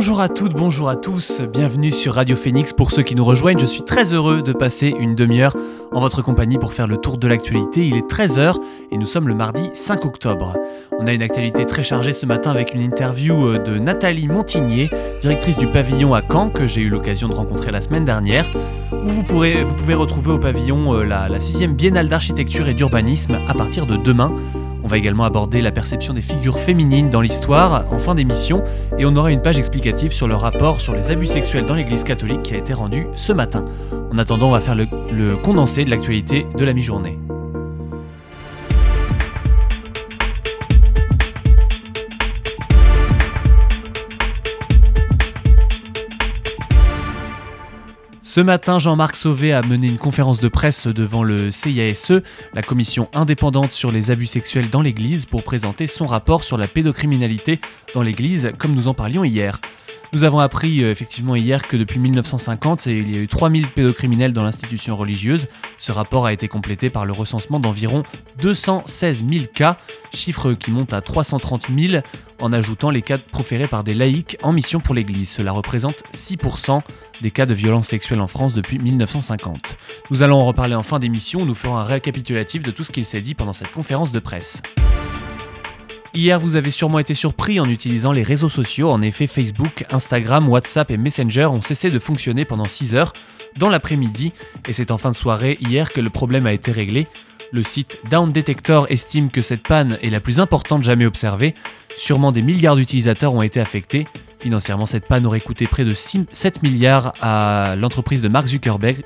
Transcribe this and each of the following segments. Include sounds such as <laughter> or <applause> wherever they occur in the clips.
Bonjour à tous. Bonjour à tous, bienvenue sur Radio Phoenix. Pour ceux qui nous rejoignent, je suis très heureux de passer une demi-heure en votre compagnie pour faire le tour de l'actualité. Il est 13h et nous sommes le mardi 5 octobre. On a une actualité très chargée ce matin avec une interview euh, de Nathalie Montigné, directrice du pavillon à Caen, que j'ai eu l'occasion de rencontrer la semaine dernière, vous, pouvez retrouver au pavillon euh, la, la 6 biennale d'architecture et d'urbanisme à partir de demain. On va également aborder la perception des figures féminines dans l'histoire en fin d'émission et on aura une page explicative sur le rapport sur les abus sexuels dans l'Église catholique qui a été rendu ce matin. En attendant, on va faire le, le condensé de l'actualité de la mi-journée. Ce matin, Jean-Marc Sauvé a mené une conférence de presse devant le CIASE, la commission indépendante sur les abus sexuels dans l'Église, pour présenter son rapport sur la pédocriminalité dans l'Église, comme nous en parlions hier. Nous avons appris euh, effectivement hier que depuis 1950, il y a eu 3000 pédocriminels dans l'institution religieuse. Ce rapport a été complété par le recensement d'environ 216 000 cas, chiffre qui monte à 330 000 en ajoutant les cas proférés par des laïcs en mission pour l'Église. Cela représente 6% des cas de violences sexuelles en France depuis 1950. Nous allons en reparler en fin d'émission, nous ferons un récapitulatif de tout ce qu'il s'est dit pendant cette conférence de presse. Hier, vous avez sûrement été surpris en utilisant les réseaux sociaux. En effet, Facebook, Instagram, WhatsApp et Messenger ont cessé de fonctionner pendant 6 heures dans l'après-midi. Et c'est en fin de soirée hier que le problème a été réglé. Le site Down Detector estime que cette panne est la plus importante jamais observée. Sûrement des milliards d'utilisateurs ont été affectés. Financièrement, cette panne aurait coûté près de 7 milliards à l'entreprise de Mark Zuckerberg,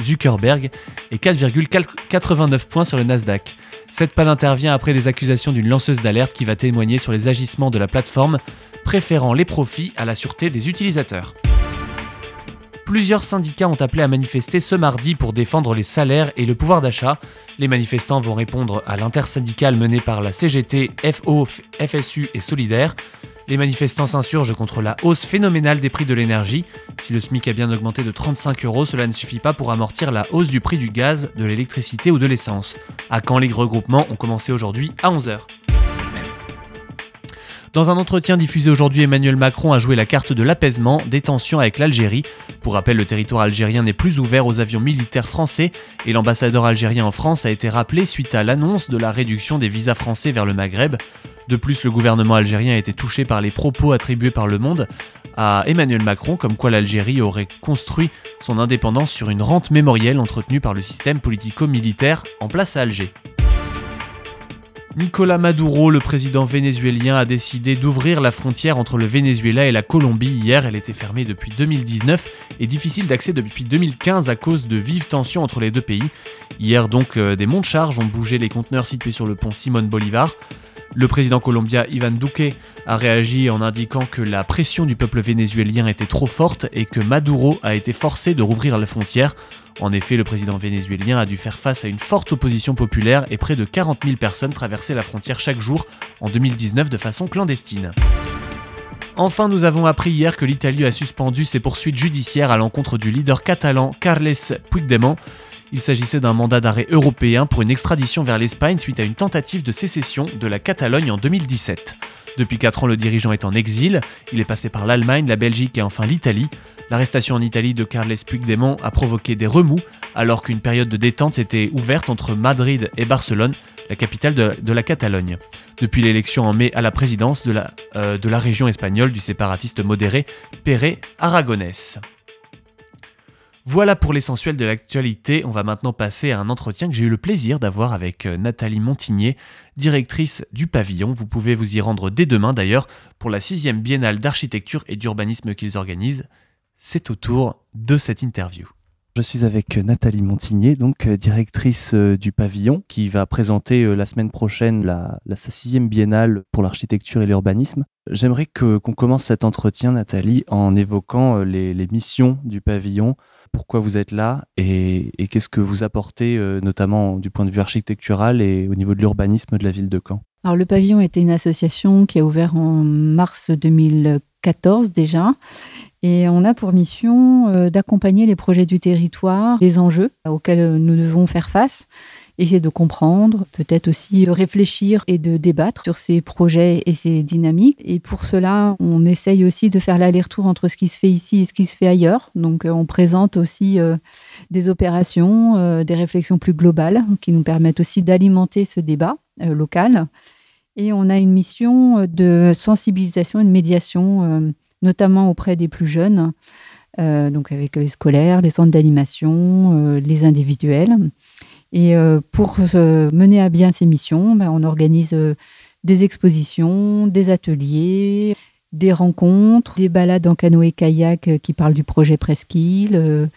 Zuckerberg et 4,89 points sur le Nasdaq. Cette panne intervient après des accusations d'une lanceuse d'alerte qui va témoigner sur les agissements de la plateforme, préférant les profits à la sûreté des utilisateurs. Plusieurs syndicats ont appelé à manifester ce mardi pour défendre les salaires et le pouvoir d'achat. Les manifestants vont répondre à l'intersyndicale menée par la CGT, FO, FSU et Solidaire. Les manifestants s'insurgent contre la hausse phénoménale des prix de l'énergie. Si le SMIC a bien augmenté de 35 euros, cela ne suffit pas pour amortir la hausse du prix du gaz, de l'électricité ou de l'essence. À quand les regroupements ont commencé aujourd'hui à 11h. Dans un entretien diffusé aujourd'hui, Emmanuel Macron a joué la carte de l'apaisement, des tensions avec l'Algérie. Pour rappel, le territoire algérien n'est plus ouvert aux avions militaires français et l'ambassadeur algérien en France a été rappelé suite à l'annonce de la réduction des visas français vers le Maghreb. De plus, le gouvernement algérien a été touché par les propos attribués par Le Monde à Emmanuel Macron comme quoi l'Algérie aurait construit son indépendance sur une rente mémorielle entretenue par le système politico-militaire en place à Alger. Nicolas Maduro, le président vénézuélien, a décidé d'ouvrir la frontière entre le Venezuela et la Colombie hier. Elle était fermée depuis 2019 et difficile d'accès depuis 2015 à cause de vives tensions entre les deux pays. Hier donc, euh, des monts de charge ont bougé les conteneurs situés sur le pont Simone Bolivar. Le président colombien Ivan Duque a réagi en indiquant que la pression du peuple vénézuélien était trop forte et que Maduro a été forcé de rouvrir la frontière. En effet, le président vénézuélien a dû faire face à une forte opposition populaire et près de 40 000 personnes traversaient la frontière chaque jour en 2019 de façon clandestine. Enfin, nous avons appris hier que l'Italie a suspendu ses poursuites judiciaires à l'encontre du leader catalan Carles Puigdemont. Il s'agissait d'un mandat d'arrêt européen pour une extradition vers l'Espagne suite à une tentative de sécession de la Catalogne en 2017. Depuis 4 ans, le dirigeant est en exil. Il est passé par l'Allemagne, la Belgique et enfin l'Italie. L'arrestation en Italie de Carles Puigdemont a provoqué des remous alors qu'une période de détente s'était ouverte entre Madrid et Barcelone, la capitale de, la Catalogne. Depuis l'élection en mai à la présidence de la, euh, de la région espagnole du séparatiste modéré Pere Aragonès. Voilà pour l'essentiel de l'actualité. On va maintenant passer à un entretien que j'ai eu le plaisir d'avoir avec euh, Nathalie Montigné, directrice du pavillon. Vous pouvez vous y rendre dès demain d'ailleurs pour la sixième biennale d'architecture et d'urbanisme qu'ils organisent. C'est au tour de cette interview. Je suis avec Nathalie Montigné, donc euh, directrice euh, du pavillon, qui va présenter la semaine prochaine la, sixième biennale pour l'architecture et l'urbanisme. J'aimerais qu'on commence cet entretien, Nathalie, en évoquant les missions du pavillon pourquoi vous êtes là et, qu'est-ce que vous apportez, notamment du point de vue architectural et au niveau de l'urbanisme de la ville de Caen? Alors le pavillon était une association qui a ouvert en mars 2014 déjà. Et on a pour mission d'accompagner les projets du territoire, les enjeux auxquels nous devons faire face essayer de comprendre, peut-être aussi réfléchir et de débattre sur ces projets et ces dynamiques. Et pour cela, on essaye aussi de faire l'aller-retour entre ce qui se fait ici et ce qui se fait ailleurs. Donc, euh, on présente aussi euh, des opérations, euh, des réflexions plus globales qui nous permettent aussi d'alimenter ce débat local. Et on a une mission de sensibilisation et de médiation, notamment auprès des plus jeunes, donc avec les scolaires, les centres d'animation, les individuels. Et euh, pour mener à bien ces missions, ben, on organise euh, des expositions, des ateliers, des rencontres, des balades en canoë-kayak euh, qui parlent du projet Presqu'île,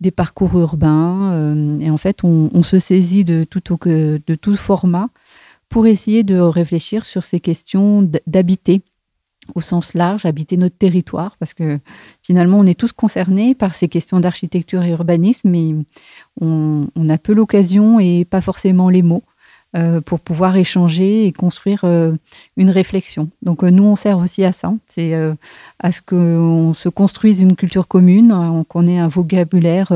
des parcours urbains. et en fait, on, se saisit de tout, de tout format pour essayer de réfléchir sur ces questions d'habiter au sens large, habiter notre territoire, parce que finalement, on est tous concernés par ces questions d'architecture et urbanisme, mais on, a peu l'occasion et pas forcément les mots euh, pour pouvoir échanger et construire euh, une réflexion. Donc euh, nous, on sert aussi à ça, c'est à ce qu'on se construise une culture commune, qu'on ait un vocabulaire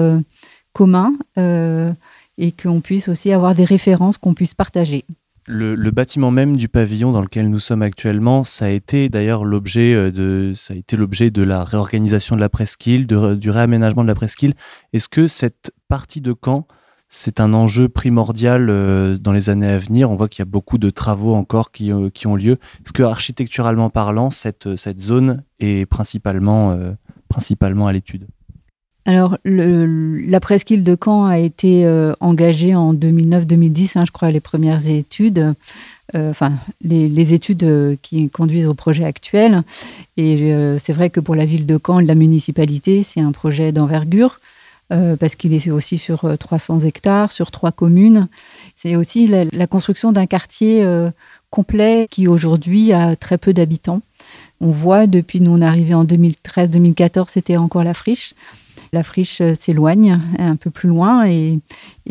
commun et qu'on puisse aussi avoir des références qu'on puisse partager. Le, bâtiment même du pavillon dans lequel nous sommes actuellement, ça a été d'ailleurs l'objet euh, de, ça a été l'objet de la réorganisation de la presqu'île, du réaménagement de la presqu'île. Est-ce que cette partie de Caen, c'est un enjeu primordial euh, dans les années à venir? On voit qu'il y a beaucoup de travaux encore qui, euh, qui ont lieu. Est-ce que architecturalement parlant, cette, cette zone est principalement, principalement à l'étude? Alors, la presqu'île de Caen a été euh, engagée en 2009-2010, hein, je crois, les premières études, euh, enfin, les, études euh, qui conduisent au projet actuel. Et c'est vrai que pour la ville de Caen, la municipalité, c'est un projet d'envergure, parce qu'il est aussi sur 300 hectares, sur trois communes. C'est aussi la, la construction d'un quartier complet qui aujourd'hui a très peu d'habitants. On voit depuis nous on est arrivé en 2013-2014, c'était encore la friche la friche euh, s'éloigne un peu plus loin et,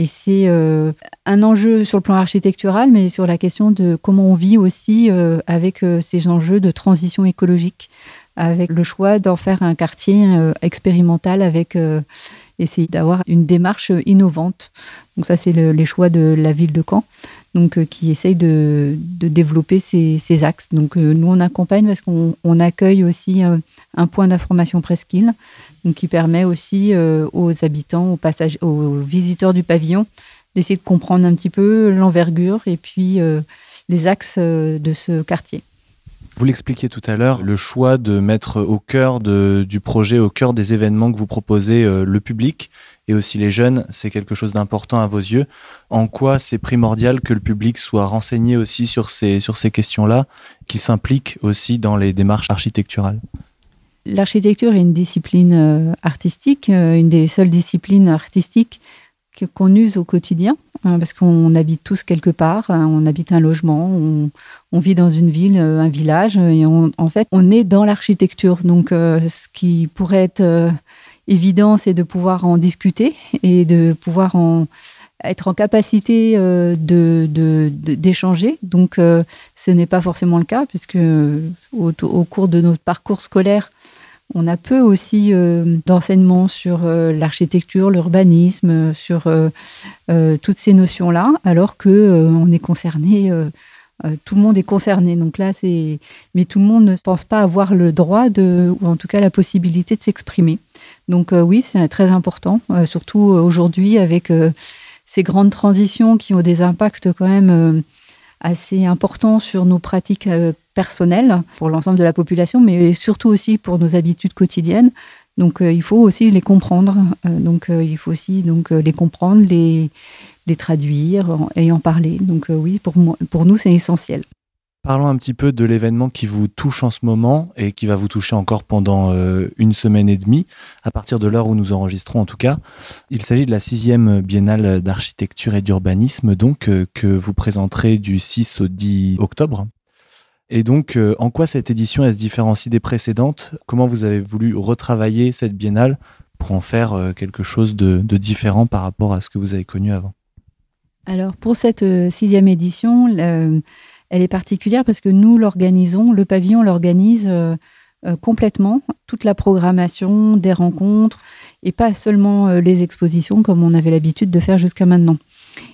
c'est euh, un enjeu sur le plan architectural, mais sur la question de comment on vit aussi euh, avec ces enjeux de transition écologique, avec le choix d'en faire un quartier expérimental avec essayer d'avoir une démarche innovante. Donc ça, c'est les choix de la ville de Caen, donc qui essaye de, développer ces, axes. Donc nous, on accompagne parce qu'on accueille aussi un point d'information presqu'île donc qui permet aussi euh, aux habitants, aux, passagers, aux visiteurs du pavillon d'essayer de comprendre un petit peu l'envergure et puis euh, les axes euh, de ce quartier. Vous l'expliquiez tout à l'heure, le choix de mettre au cœur du projet, au cœur des événements que vous proposez, le public et aussi les jeunes, c'est quelque chose d'important à vos yeux. En quoi c'est primordial que le public soit renseigné aussi sur ces, sur ces questions-là, qu'il s'implique aussi dans les démarches architecturales? L'architecture est une discipline euh, artistique, euh, une des seules disciplines artistiques qu'on use au quotidien, hein, parce qu'on habite tous quelque part, hein, on habite un logement, on, vit dans une ville, euh, un village, et en fait, on est dans l'architecture. Donc, ce qui pourrait être évident, c'est de pouvoir en discuter et de pouvoir être en capacité d'échanger. Donc, ce n'est pas forcément le cas, puisque au cours de notre parcours scolaire, on a peu aussi euh, d'enseignements sur euh, l'architecture, l'urbanisme, euh, sur toutes ces notions-là, alors que on est concerné. tout le monde est concerné. Donc là. Mais tout le monde ne pense pas avoir le droit de, ou en tout cas la possibilité de s'exprimer. Donc oui, c'est très important, surtout aujourd'hui avec ces grandes transitions qui ont des impacts quand même assez importants sur nos pratiques personnel pour l'ensemble de la population, mais surtout aussi pour nos habitudes quotidiennes. Donc euh, il faut aussi les comprendre. Euh, donc euh, il faut aussi donc les comprendre, les, les traduire et en parler. Donc oui, pour, pour nous, c'est essentiel. Parlons un petit peu de l'événement qui vous touche en ce moment et qui va vous toucher encore pendant une semaine et demie, à partir de l'heure où nous enregistrons en tout cas. Il s'agit de la sixième biennale d'architecture et d'urbanisme, donc que vous présenterez du 6 au 10 octobre. Et donc, euh, en quoi cette édition elle se différencie des précédentes? Comment vous avez voulu retravailler cette biennale pour en faire quelque chose de, différent par rapport à ce que vous avez connu avant? Alors pour cette sixième édition, elle est particulière parce que nous l'organisons, le pavillon l'organise complètement, toute la programmation des rencontres et pas seulement les expositions comme on avait l'habitude de faire jusqu'à maintenant.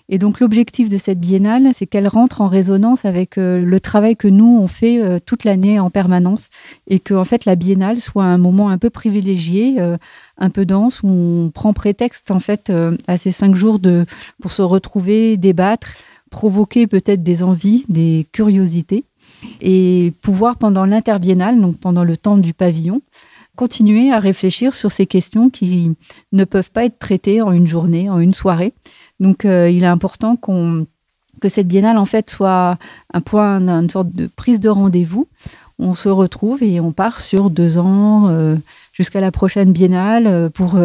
Et donc l'objectif de cette biennale, c'est qu'elle rentre en résonance avec euh, le travail que nous on fait euh, toute l'année en permanence, et que en fait la biennale soit un moment un peu privilégié, euh, un peu dense, où on prend prétexte en fait à ces cinq jours de pour se retrouver, débattre, provoquer peut-être des envies, des curiosités, et pouvoir pendant l'interbiennale, donc pendant le temps du pavillon, continuer à réfléchir sur ces questions qui ne peuvent pas être traitées en une journée, en une soirée, donc, euh, il est important que cette biennale, en fait, soit un point, une sorte de prise de rendez-vous. On se retrouve et on part sur deux ans euh, jusqu'à la prochaine biennale euh, pour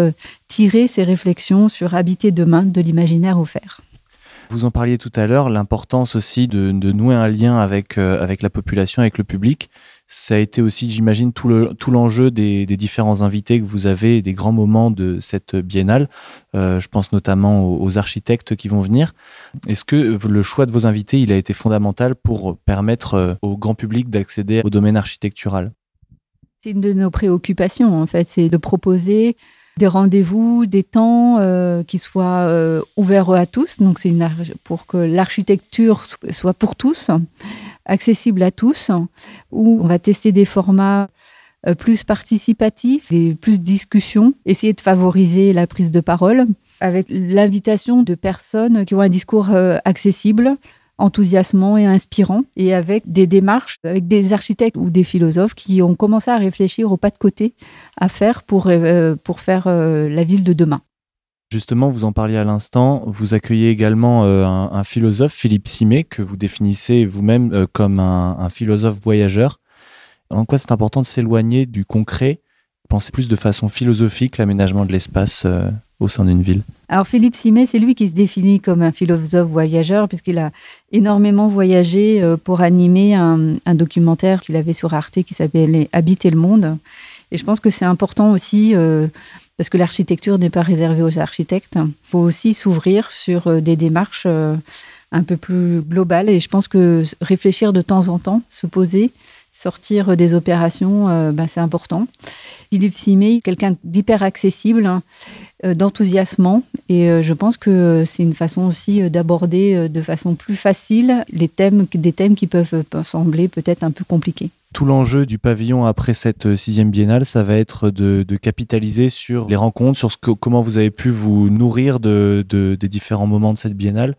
tirer ces réflexions sur habiter demain de l'imaginaire offert. Vous en parliez tout à l'heure, l'importance aussi de, nouer un lien avec, avec la population, avec le public. Ça a été aussi, j'imagine, tout l'enjeu des, différents invités que vous avez, des grands moments de cette biennale. Euh, je pense notamment aux, architectes qui vont venir. Est-ce que le choix de vos invités, il a été fondamental pour permettre euh, au grand public d'accéder au domaine architectural? C'est une de nos préoccupations, en fait, c'est de proposer des rendez-vous, des temps euh, qui soient ouverts à tous. Donc, c'est pour que l'architecture soit pour tous accessible à tous, où on va tester des formats euh, plus participatifs, et plus discussions, essayer de favoriser la prise de parole avec l'invitation de personnes qui ont un discours euh, accessible, enthousiasmant et inspirant, et avec des démarches, avec des architectes ou des philosophes qui ont commencé à réfléchir au pas de côté à faire pour, euh, pour faire la ville de demain. Justement, vous en parliez à l'instant, vous accueillez également euh, un, philosophe, Philippe Simet, que vous définissez vous-même euh, comme un, philosophe voyageur. En quoi c'est important de s'éloigner du concret, penser plus de façon philosophique l'aménagement de l'espace euh, au sein d'une ville? Alors Philippe Simet, c'est lui qui se définit comme un philosophe voyageur, puisqu'il a énormément voyagé pour animer un, un documentaire qu'il avait sur Arte qui s'appelait Habiter le monde. Et je pense que c'est important aussi parce que l'architecture n'est pas réservée aux architectes. Il faut aussi s'ouvrir sur euh, des démarches euh, un peu plus globales. Et je pense que réfléchir de temps en temps, se poser, sortir des opérations, euh, bah, c'est important. Philippe Simé, quelqu'un d'hyper accessible, hein, d'enthousiasmant. Et je pense que c'est une façon aussi d'aborder de façon plus facile les thèmes, des thèmes qui peuvent sembler peut-être un peu compliqués tout l'enjeu du pavillon après cette euh, sixième biennale, ça va être de, capitaliser sur les rencontres, sur ce que, comment vous avez pu vous nourrir de, des différents moments de cette biennale.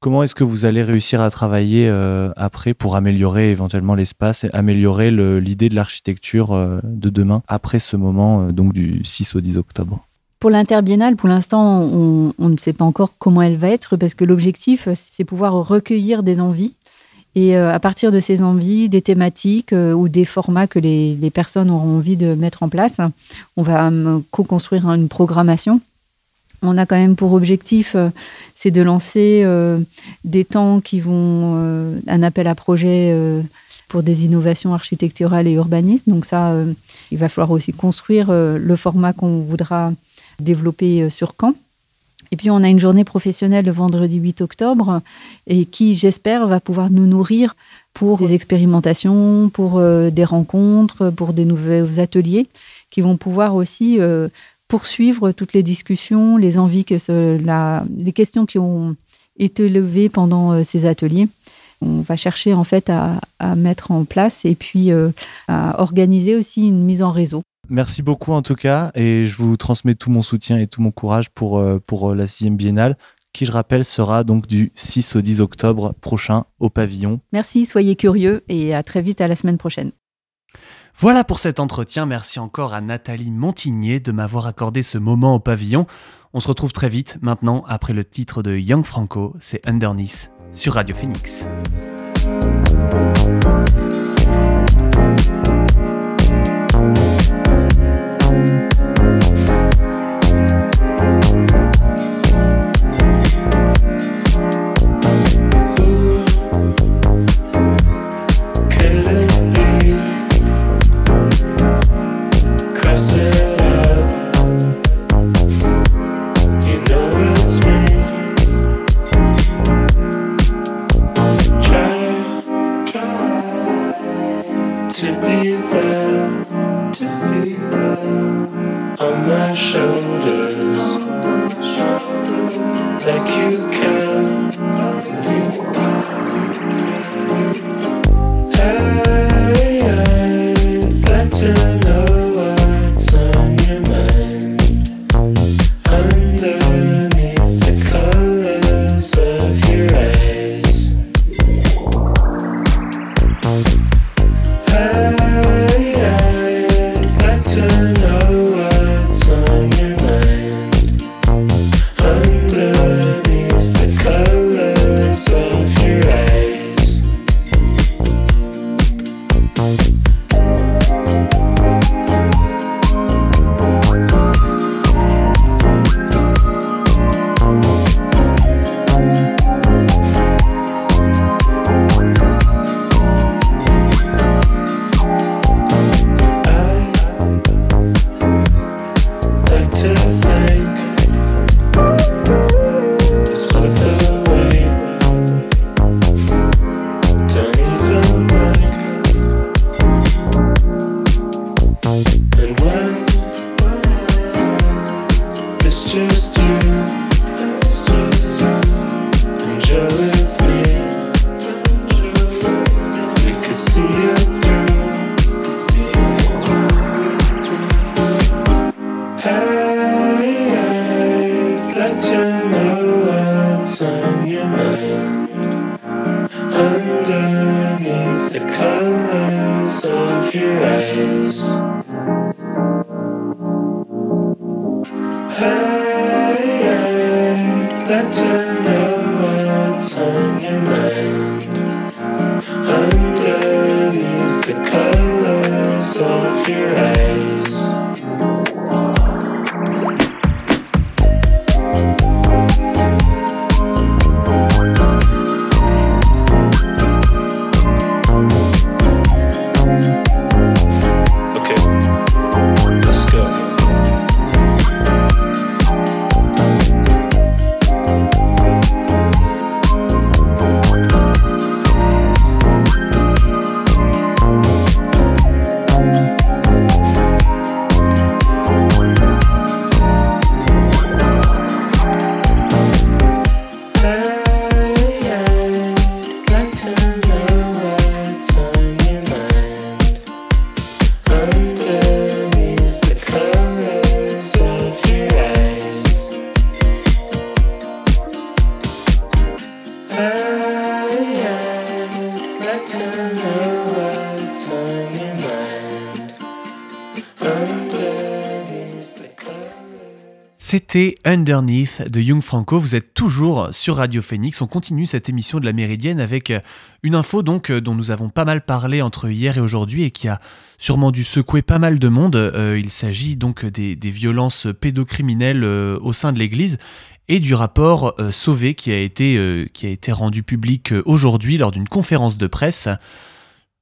Comment est-ce que vous allez réussir à travailler euh, après pour améliorer éventuellement l'espace et améliorer l'idée de l'architecture euh, de demain après ce moment donc du 6 au 10 octobre? Pour l'interbiennale, pour l'instant, on, on, ne sait pas encore comment elle va être parce que l'objectif, c'est pouvoir recueillir des envies et euh, à partir de ces envies, des thématiques euh, ou des formats que les, personnes auront envie de mettre en place, on va euh, co-construire une programmation. On a quand même pour objectif, c'est de lancer des temps qui vont, un appel à projet pour des innovations architecturales et urbanistes. Donc ça, il va falloir aussi construire le format qu'on voudra développer sur Caen. Et puis on a une journée professionnelle le vendredi 8 octobre et qui, j'espère, va pouvoir nous nourrir pour des expérimentations, pour euh, des rencontres, pour des nouveaux ateliers qui vont pouvoir aussi euh, poursuivre toutes les discussions, les envies que les questions qui ont été levées pendant euh, ces ateliers. On va chercher en fait à, à mettre en place et puis à organiser aussi une mise en réseau. Merci beaucoup en tout cas, et je vous transmets tout mon soutien et tout mon courage pour, euh, pour euh, la sixième biennale, qui je rappelle sera donc du 6 au 10 octobre prochain au pavillon. Merci, soyez curieux et à très vite à la semaine prochaine. Voilà pour cet entretien, merci encore à Nathalie Montigné de m'avoir accordé ce moment au pavillon. On se retrouve très vite maintenant après le titre de Young Franco, c'est Underneath sur Radio Phoenix. you can. C'était Underneath de Young Franco. Vous êtes toujours sur Radio Phoenix. On continue cette émission de la Méridienne avec euh, une info donc euh, dont nous avons pas mal parlé entre hier et aujourd'hui et qui a sûrement dû secouer pas mal de monde. Euh, il s'agit donc des, violences pédocriminelles au sein de l'Église et du rapport Sauvé qui a été, qui a été rendu public aujourd'hui lors d'une conférence de presse.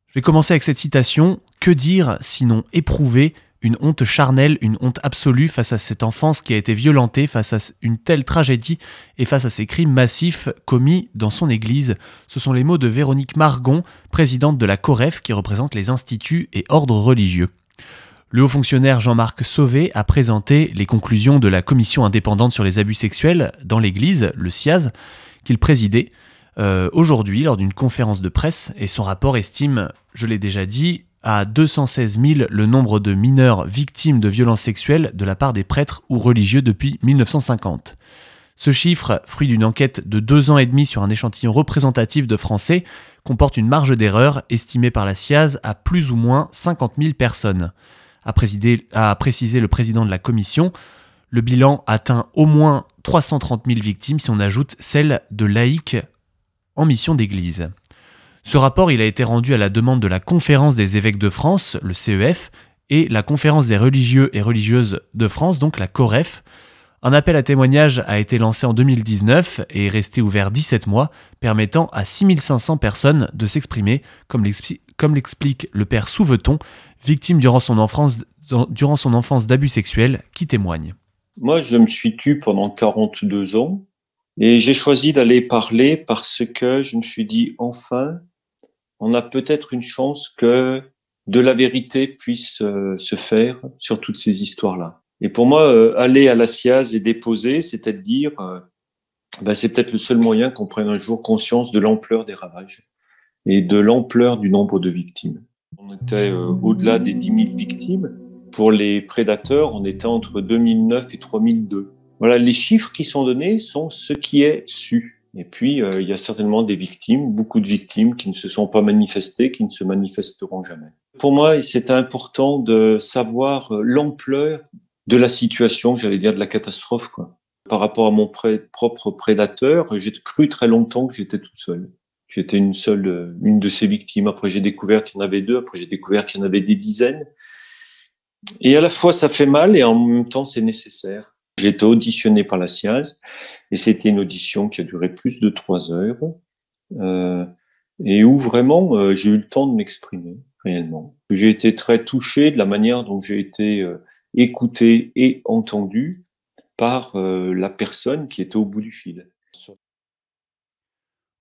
Je vais commencer avec cette citation. Que dire sinon éprouver une honte charnelle, une honte absolue face à cette enfance qui a été violentée, face à une telle tragédie et face à ces crimes massifs commis dans son église. Ce sont les mots de Véronique Margon, présidente de la COREF qui représente les instituts et ordres religieux. Le haut fonctionnaire Jean-Marc Sauvé a présenté les conclusions de la commission indépendante sur les abus sexuels dans l'Église, le CIAZ, qu'il présidait euh, aujourd'hui lors d'une conférence de presse et son rapport estime, je l'ai déjà dit, à 216 000 le nombre de mineurs victimes de violences sexuelles de la part des prêtres ou religieux depuis 1950. Ce chiffre, fruit d'une enquête de deux ans et demi sur un échantillon représentatif de Français, comporte une marge d'erreur estimée par la SIAZ à plus ou moins 50 000 personnes. A, a précisé le président de la commission, le bilan atteint au moins 330 000 victimes si on ajoute celles de laïcs en mission d'église. Ce rapport il a été rendu à la demande de la Conférence des évêques de France, le CEF, et la Conférence des religieux et religieuses de France, donc la COREF. Un appel à témoignage a été lancé en 2019 et est resté ouvert 17 mois, permettant à 6500 personnes de s'exprimer, comme l'explique le père Souveton, victime durant son enfance, durant son enfance d'abus sexuels, qui témoigne. Moi, je me suis tu pendant 42 ans et j'ai choisi d'aller parler parce que je me suis dit, enfin, on a peut-être une chance que de la vérité puisse euh, se faire sur toutes ces histoires-là. Et pour moi, euh, aller à la SIAZ et déposer, c'est-à-dire, euh, ben, c'est peut-être le seul moyen qu'on prenne un jour conscience de l'ampleur des ravages et de l'ampleur du nombre de victimes. On était euh, au-delà des 10 000 victimes. Pour les prédateurs, on était entre 2009 et 3002. Voilà, les chiffres qui sont donnés sont ce qui est su. Et puis, euh, il y a certainement des victimes, beaucoup de victimes qui ne se sont pas manifestées, qui ne se manifesteront jamais. Pour moi, c'est important de savoir euh, l'ampleur de la situation, j'allais dire de la catastrophe, quoi. Par rapport à mon propre prédateur, j'ai cru très longtemps que j'étais tout seul. J'étais une seule, euh, une de ces victimes. Après, j'ai découvert qu'il y en avait deux. Après, j'ai découvert qu'il y en avait des dizaines. Et à la fois, ça fait mal et en même temps, c'est nécessaire. J'ai été auditionné par la SIAZ et c'était une audition qui a duré plus de trois heures euh, et où vraiment euh, j'ai eu le temps de m'exprimer réellement. J'ai été très touché de la manière dont j'ai été euh, écouté et entendu par euh, la personne qui était au bout du fil.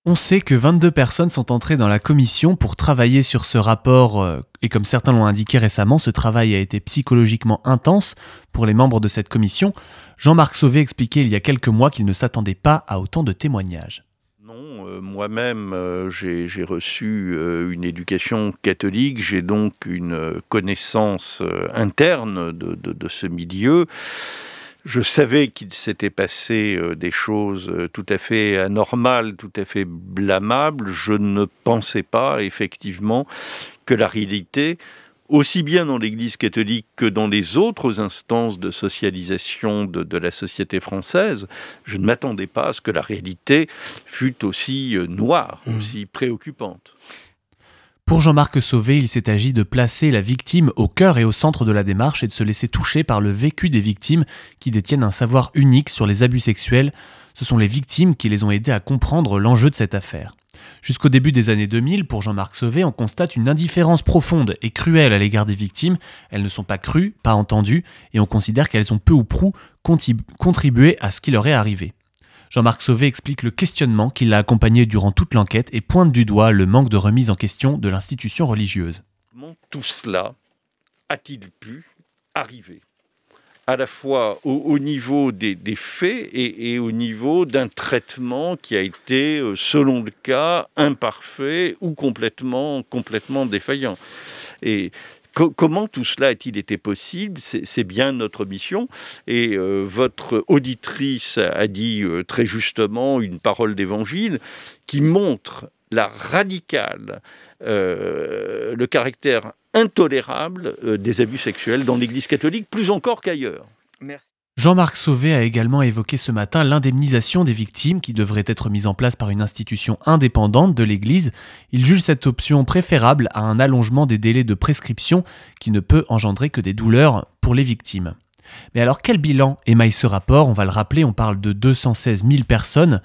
On sait que 22 personnes sont entrées dans la commission pour travailler sur ce rapport, euh, et comme certains l'ont indiqué récemment, ce travail a été psychologiquement intense pour les membres de cette commission. Jean-Marc Sauvé expliquait il y a quelques mois qu'il ne s'attendait pas à autant de témoignages. Non, euh, moi-même, euh, j'ai reçu une éducation catholique, j'ai donc une connaissance interne de, de ce milieu. Je savais qu'il s'était passé euh, des choses euh, tout à fait anormales, tout à fait blâmables. Je ne pensais pas effectivement que la réalité, aussi bien dans l'Église catholique que dans les autres instances de socialisation de, la société française, je ne m'attendais pas à ce que la réalité fût aussi euh, noire, mmh. aussi préoccupante. Pour Jean-Marc Sauvé, il s'est agi de placer la victime au cœur et au centre de la démarche et de se laisser toucher par le vécu des victimes qui détiennent un savoir unique sur les abus sexuels. Ce sont les victimes qui les ont aidés à comprendre l'enjeu de cette affaire. Jusqu'au début des années 2000, pour Jean-Marc Sauvé, on constate une indifférence profonde et cruelle à l'égard des victimes. Elles ne sont pas crues, pas entendues, et on considère qu'elles ont peu ou prou contribué à ce qui leur est arrivé. Jean-Marc Sauvé explique le questionnement qui l'a accompagné durant toute l'enquête et pointe du doigt le manque de remise en question de l'institution religieuse. Comment tout cela a-t-il pu arriver à la fois au, niveau des, faits et, au niveau d'un traitement qui a été, euh, selon le cas, imparfait ou complètement, complètement défaillant? Et comment tout cela a-t-il été possible? C'est bien notre mission. Et euh, votre auditrice a dit euh, très justement une parole d'évangile qui montre la radicale, euh, le caractère intolérable des abus sexuels dans l'Église catholique, plus encore qu'ailleurs. Merci. Jean-Marc Sauvé a également évoqué ce matin l'indemnisation des victimes qui devrait être mise en place par une institution indépendante de l'Église. Il juge cette option préférable à un allongement des délais de prescription qui ne peut engendrer que des douleurs pour les victimes. Mais alors quel bilan émaille ce rapport? On va le rappeler, on parle de 216 000 personnes,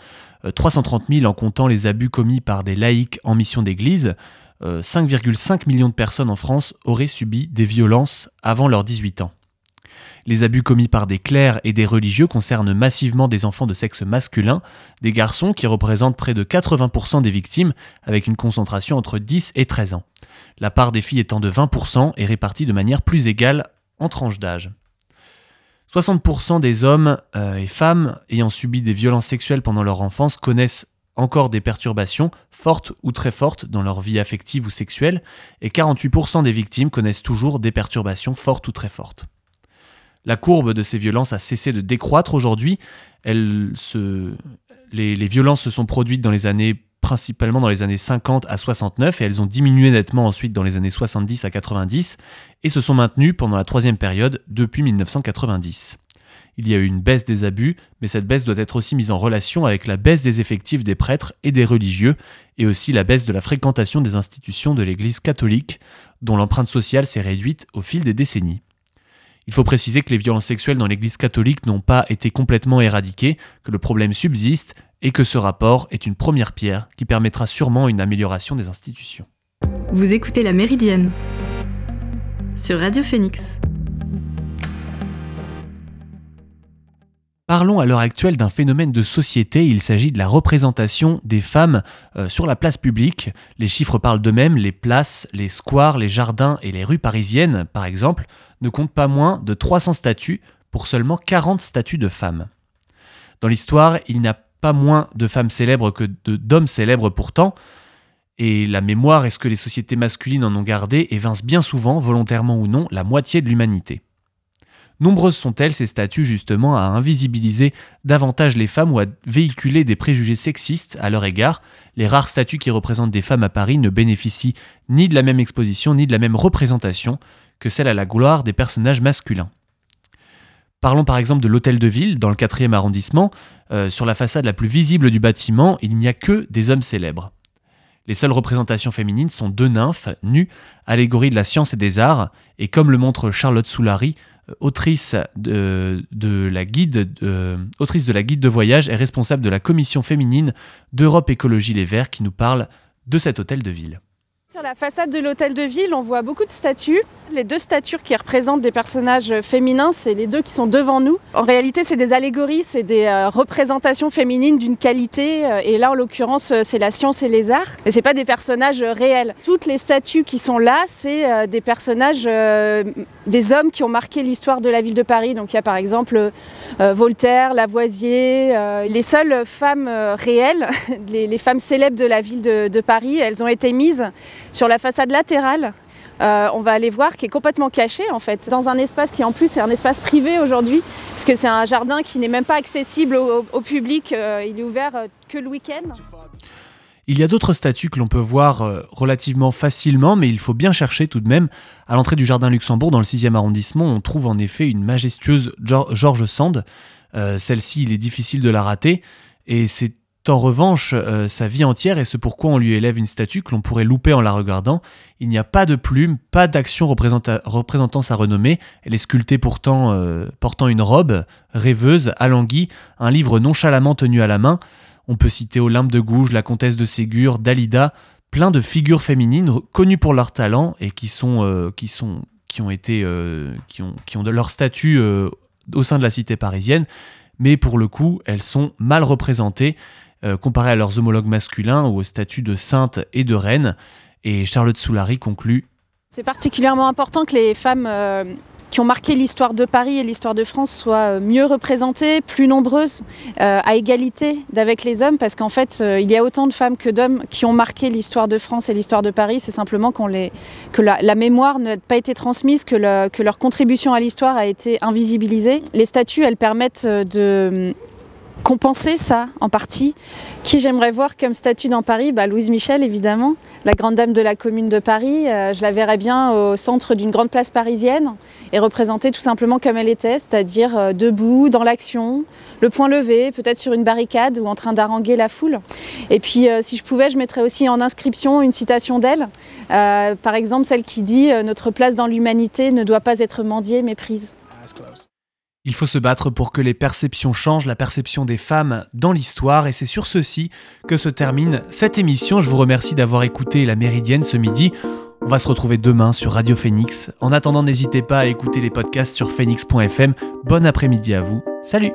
330 euh, 000 en comptant les abus commis par des laïcs en mission d'église. 5,5 euh, millions de personnes en France auraient subi des violences avant leurs 18 ans. Les abus commis par des clercs et des religieux concernent massivement des enfants de sexe masculin, des garçons qui représentent près de 80% des victimes, avec une concentration entre 10 et 13 ans. La part des filles étant de 20% est répartie de manière plus égale en tranches d'âge. 60% des hommes euh, et femmes ayant subi des violences sexuelles pendant leur enfance connaissent encore des perturbations fortes ou très fortes dans leur vie affective ou sexuelle, et 48% des victimes connaissent toujours des perturbations fortes ou très fortes. La courbe de ces violences a cessé de décroître aujourd'hui. Les, violences se sont produites principalement dans les années 50 à 69 et elles ont diminué nettement ensuite dans les années 70 à 90 et se sont maintenues pendant la troisième période depuis 1990. Il y a eu une baisse des abus, mais cette baisse doit être aussi mise en relation avec la baisse des effectifs des prêtres et des religieux, et aussi la baisse de la fréquentation des institutions de l'Église catholique, dont l'empreinte sociale s'est réduite au fil des décennies. Il faut préciser que les violences sexuelles dans l'Église catholique n'ont pas été complètement éradiquées, que le problème subsiste et que ce rapport est une première pierre qui permettra sûrement une amélioration des institutions. Vous écoutez La Méridienne sur Radio Phoenix. Parlons à l'heure actuelle d'un phénomène de société, il s'agit de la représentation des femmes euh, sur la place publique. Les chiffres parlent d'eux-mêmes, les places, les squares, les jardins et les rues parisiennes, par exemple, ne comptent pas moins de 300 statues pour seulement 40 statues de femmes. Dans l'histoire, il n'y a pas moins de femmes célèbres que d'hommes célèbres pourtant, et la mémoire est ce que les sociétés masculines en ont gardé évince bien souvent, volontairement ou non, la moitié de l'humanité. Nombreuses sont-elles ces statues justement à invisibiliser davantage les femmes ou à véhiculer des préjugés sexistes à leur égard? Les rares statues qui représentent des femmes à Paris ne bénéficient ni de la même exposition ni de la même représentation que celle à la gloire des personnages masculins. Parlons par exemple de l'hôtel de ville dans le 4e arrondissement. Euh, sur la façade la plus visible du bâtiment, il n'y a que des hommes célèbres. Les seules représentations féminines sont deux nymphes, nues, allégorie de la science et des arts, et comme le montre Charlotte Soulary, autrice de, la guide, autrice de la guide de voyage et responsable de la commission féminine d'Europe Écologie Les Verts qui nous parle de cet hôtel de ville. Sur la façade de l'hôtel de ville, on voit beaucoup de statues. Les deux statues qui représentent des personnages féminins, c'est les deux qui sont devant nous. En réalité, c'est des allégories, c'est des euh, représentations féminines d'une qualité. Euh, et là, en l'occurrence, euh, c'est la science et les arts. Mais c'est pas des personnages réels. Toutes les statues qui sont là, c'est des personnages, des hommes qui ont marqué l'histoire de la ville de Paris. Donc il y a par exemple Voltaire, Lavoisier. les seules femmes réelles, <laughs> les, femmes célèbres de la ville de, Paris, elles ont été mises sur la façade latérale, euh, on va aller voir qui est complètement caché en fait, dans un espace qui en plus est un espace privé aujourd'hui, puisque c'est un jardin qui n'est même pas accessible au, public, euh, il est ouvert euh, que le week-end. Il y a d'autres statues que l'on peut voir relativement facilement, mais il faut bien chercher tout de même. À l'entrée du jardin Luxembourg, dans le 6e arrondissement, on trouve en effet une majestueuse George Sand. Celle-ci, il est difficile de la rater, et c'est en revanche, euh, sa vie entière et ce pourquoi on lui élève une statue que l'on pourrait louper en la regardant. Il n'y a pas de plume, pas d'action représentant sa renommée. Elle est sculptée pourtant euh, portant une robe, rêveuse, alanguie, un livre nonchalamment tenu à la main. On peut citer Olympe de Gouges, la comtesse de Ségur, Dalida, plein de figures féminines connues pour leur talent et qui sont, euh, qui ont été, qui ont, qui ont leur statut au sein de la cité parisienne. Mais pour le coup, elles sont mal représentées euh, comparé à leurs homologues masculins ou au statut de sainte et de reine. Et Charlotte Soulary conclut C'est particulièrement important que les femmes euh, qui ont marqué l'histoire de Paris et l'histoire de France soient euh, mieux représentées, plus nombreuses, à égalité d'avec les hommes, parce qu'en fait, il y a autant de femmes que d'hommes qui ont marqué l'histoire de France et l'histoire de Paris. C'est simplement les, que la, mémoire n'a pas été transmise, que, que leur contribution à l'histoire a été invisibilisée. Les statues, elles permettent de compenser ça en partie. Qui j'aimerais voir comme statue dans Paris? Bah, Louise Michel, évidemment, la grande dame de la commune de Paris. Euh, je la verrais bien au centre d'une grande place parisienne et représentée tout simplement comme elle était, c'est-à-dire euh, debout, dans l'action, le poing levé, peut-être sur une barricade ou en train d'haranguer la foule. Et puis, euh, si je pouvais, je mettrais aussi en inscription une citation d'elle. par exemple, celle qui dit Notre place dans l'humanité ne doit pas être mendiée, mais prise. Il faut se battre pour que les perceptions changent, la perception des femmes dans l'histoire, et c'est sur ceci que se termine cette émission. Je vous remercie d'avoir écouté La Méridienne ce midi. On va se retrouver demain sur Radio Phoenix. En attendant, n'hésitez pas à écouter les podcasts sur phoenix.fm. Bon après-midi à vous. Salut